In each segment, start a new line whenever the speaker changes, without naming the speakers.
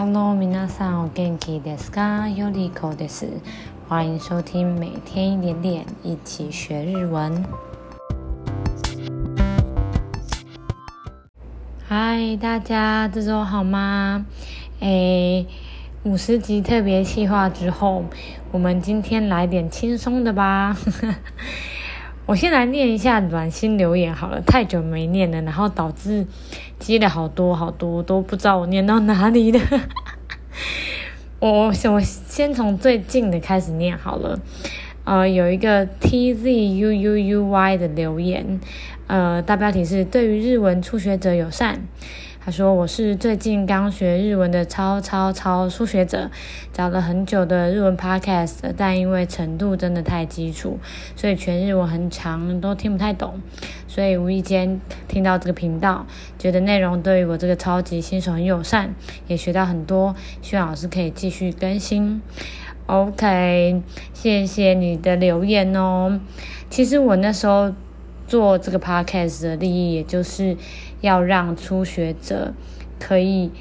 Hello，皆さんお元気ですか？ヨリコです。欢迎收听每天一点点，一起学日文。嗨，大家这周好吗？诶，五十集特别企划之后，我们今天来点轻松的吧。 我先来念一下暖心留言好了，太久没念了，然后导致积了好多好多，都不知道我念到哪里了。我我先从最近的开始念好了。呃，有一个 T Z U U U Y 的留言，呃，大标题是对于日文初学者友善。他说：“我是最近刚学日文的超超超初学者，找了很久的日文 podcast，但因为程度真的太基础，所以全日文很长都听不太懂。所以无意间听到这个频道，觉得内容对于我这个超级新手很友善，也学到很多。希望老师可以继续更新。OK，谢谢你的留言哦。其实我那时候。”做这个 podcast 的利益，也就是要让初学者可以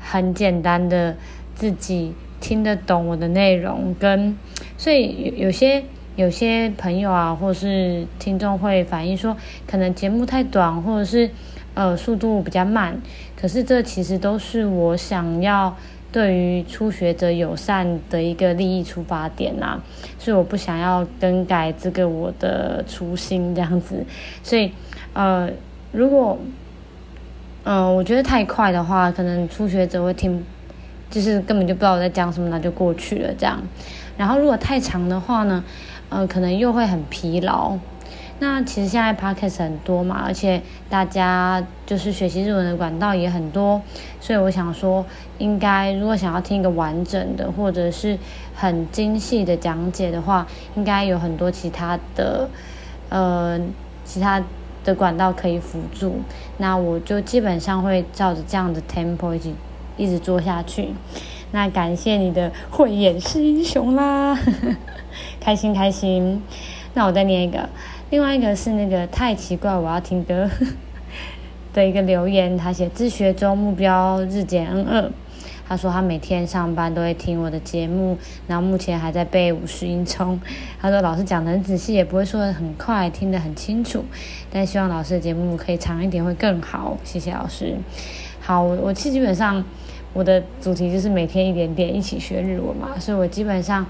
很简单的自己听得懂我的内容，跟所以有有些有些朋友啊，或是听众会反映说，可能节目太短，或者是呃速度比较慢，可是这其实都是我想要。对于初学者友善的一个利益出发点呐、啊，所以我不想要更改这个我的初心这样子，所以呃，如果嗯、我觉得太快的话，可能初学者会听，就是根本就不知道我在讲什么，那就过去了这样。然后如果太长的话呢，呃，可能又会很疲劳。那其实现在 podcast 很多嘛，而且大家就是学习日文的管道也很多，所以我想说，应该如果想要听一个完整的或者是很精细的讲解的话，应该有很多其他的呃其他的管道可以辅助。那我就基本上会照着这样的 tempo 一直一直做下去。那感谢你的慧眼识英雄啦，开心开心。那我再念一个。另外一个是那个太奇怪，我要听歌 的一个留言，他写自学中目标日减 N 二，他说他每天上班都会听我的节目，然后目前还在背五十音聪。他说老师讲得很仔细，也不会说得很快，听得很清楚，但希望老师的节目可以长一点会更好。谢谢老师。好，我我基本上我的主题就是每天一点点一起学日文嘛，所以我基本上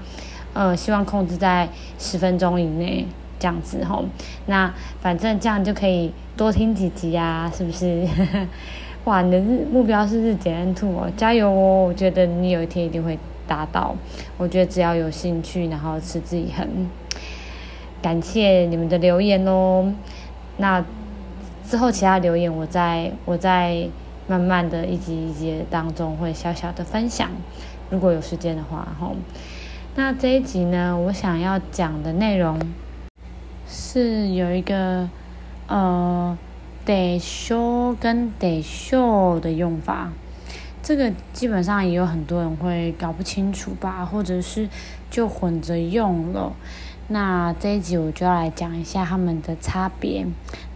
呃希望控制在十分钟以内。这样子吼，那反正这样就可以多听几集啊，是不是？哇，你的日目标是日减 N 2哦，加油哦！我觉得你有一天一定会达到。我觉得只要有兴趣，然后持之以恒。感谢你们的留言哦。那之后其他留言，我在我在慢慢的一集一集当中会小小的分享，如果有时间的话吼。那这一集呢，我想要讲的内容。是有一个呃，でしょ跟でしょ的用法，这个基本上也有很多人会搞不清楚吧，或者是就混着用了。那这一集我就要来讲一下他们的差别。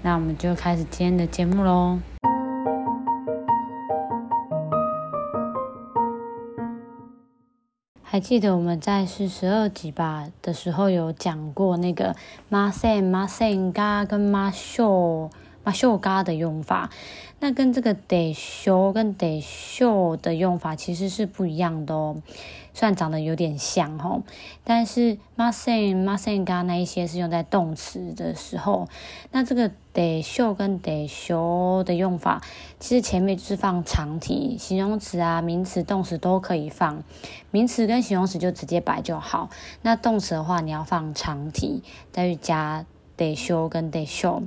那我们就开始今天的节目喽。还记得我们在四十二集吧的时候有讲过那个ません、ませんが跟ま しょう、ましょうが的用法，那跟这个でしょ跟でしょ的用法其实是不一样的哦。虽然长得有点像吼，但是ません、ませんが那一些是用在动词的时候，那这个でしょ跟でしょ的用法，其实前面就是放长体，形容词啊、名词、动词都可以放，名词跟形容词就直接摆就好。那动词的话，你要放长体，再去加でしょ跟でしょ。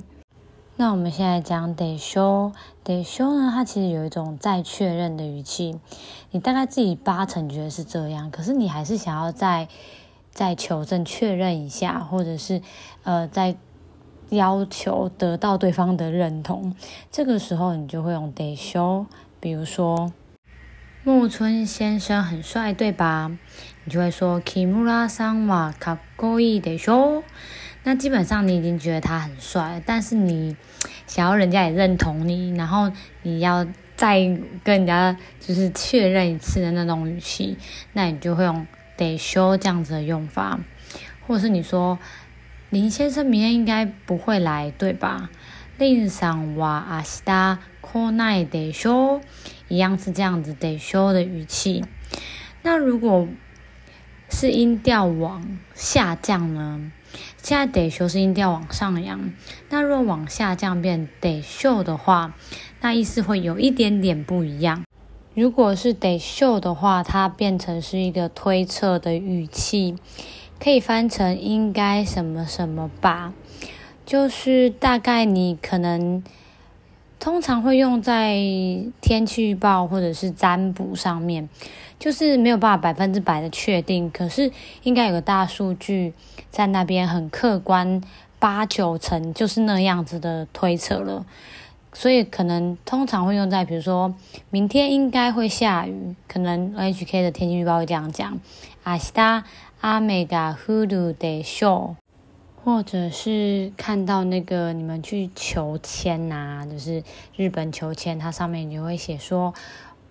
那我们现在讲でしょ，でしょ呢，它其实有一种再确认的语气，你大概自己八成觉得是这样，可是你还是想要再再求证确认一下，或者是呃再要求得到对方的认同，这个时候你就会用でしょ。比如说木村先生很帅，对吧？你就会说木村さんはかっこいいでしょ。 那基本上你已经觉得他很帅，但是你想要人家也认同你，然后你要 再跟人家就是确认一次的那种语气，那你就会用でしょ这样子的用法，或者是你说林先生明天应该不会来，对吧？林さんは明日来ないでしょ，一样是这样子でしょ的语气。那如果是音调往下降呢？ 现在でしょ是音调往上扬，那若往下降变でしょ的话，那意思会有一点点不一样。如果是でしょ的话，它变成是一个推测的语气，可以翻成应该什么什么吧，就是大概你可能。 通常会用在天气预报或者是占卜上面，就是没有办法百分之百的确定，可是应该有个大数据在那边很客观，八九成就是那样子的推测了。所以可能通常会用在，比如说明天应该会下雨，可能 NHK 的天气预报会这样讲：明日雨が降るでしょう。 或者是看到那个你们去求签呐、啊，就是日本求签，它上面就会写说，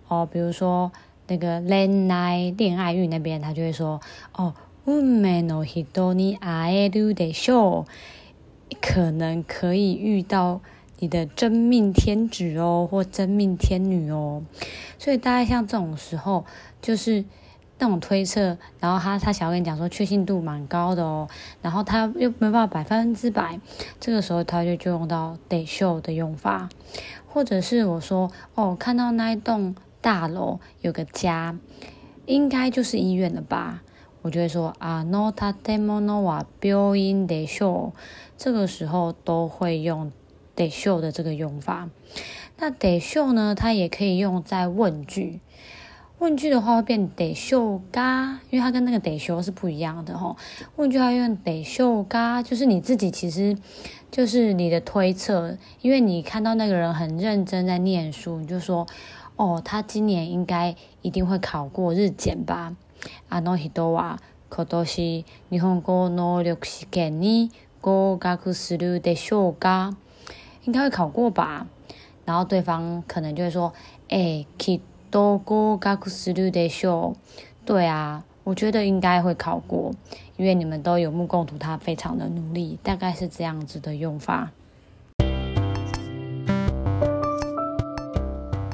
哦，比如说那个恋爱恋爱运那边，他就会说，哦，运命の人に会えるでしょう，可能可以遇到你的真命天子哦，或真命天女哦，所以大概像这种时候，就是。 那种推测，然后他他想要跟你讲说确信度蛮高的哦，然后他又没办法百分之百，这个时候他就就用到でしょう的用法，或者是我说哦，看到那一栋大楼有个家，应该就是医院了吧？我就会说あの建物は病院でしょう，这个时候都会用でしょう的这个用法。那でしょう呢，它也可以用在问句。 问句的话会变でしょうか，因为它跟那个でしょう是不一样的吼。问句要用でしょうか，就是你自己其实就是你的推测，因为你看到那个人很认真在念书，你就说哦，他今年应该一定会考过日检吧？あの人は今年日本语能力试験に合格するでしょうか？应该会考过吧？然后对方可能就会说，哎，き 都合格するでしょう。对啊，我觉得应该会考过，因为你们都有目共睹，他非常的努力，大概是这样子的用法。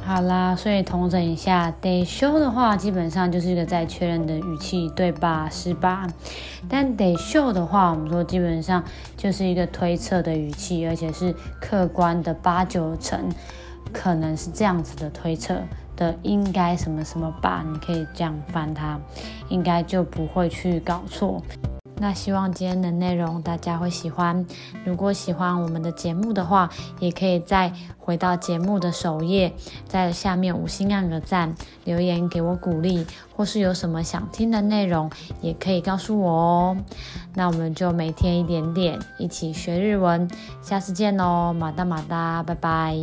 好啦，所以统整一下，でしょう的话，基本上就是一个在确认的语气，对吧？是吧？但でしょう的话，我们说基本上就是一个推测的语气，而且是客观的八九成，可能是这样子的推测。 的应该什么什么吧，你可以这样翻它，应该就不会去搞错。那希望今天的内容大家会喜欢。如果喜欢我们的节目的话，也可以再回到节目的首页，在下面五星按个赞，留言给我鼓励，或是有什么想听的内容，也可以告诉我哦。那我们就每天一点点，一起学日文。下次见喽，马达马达，拜拜。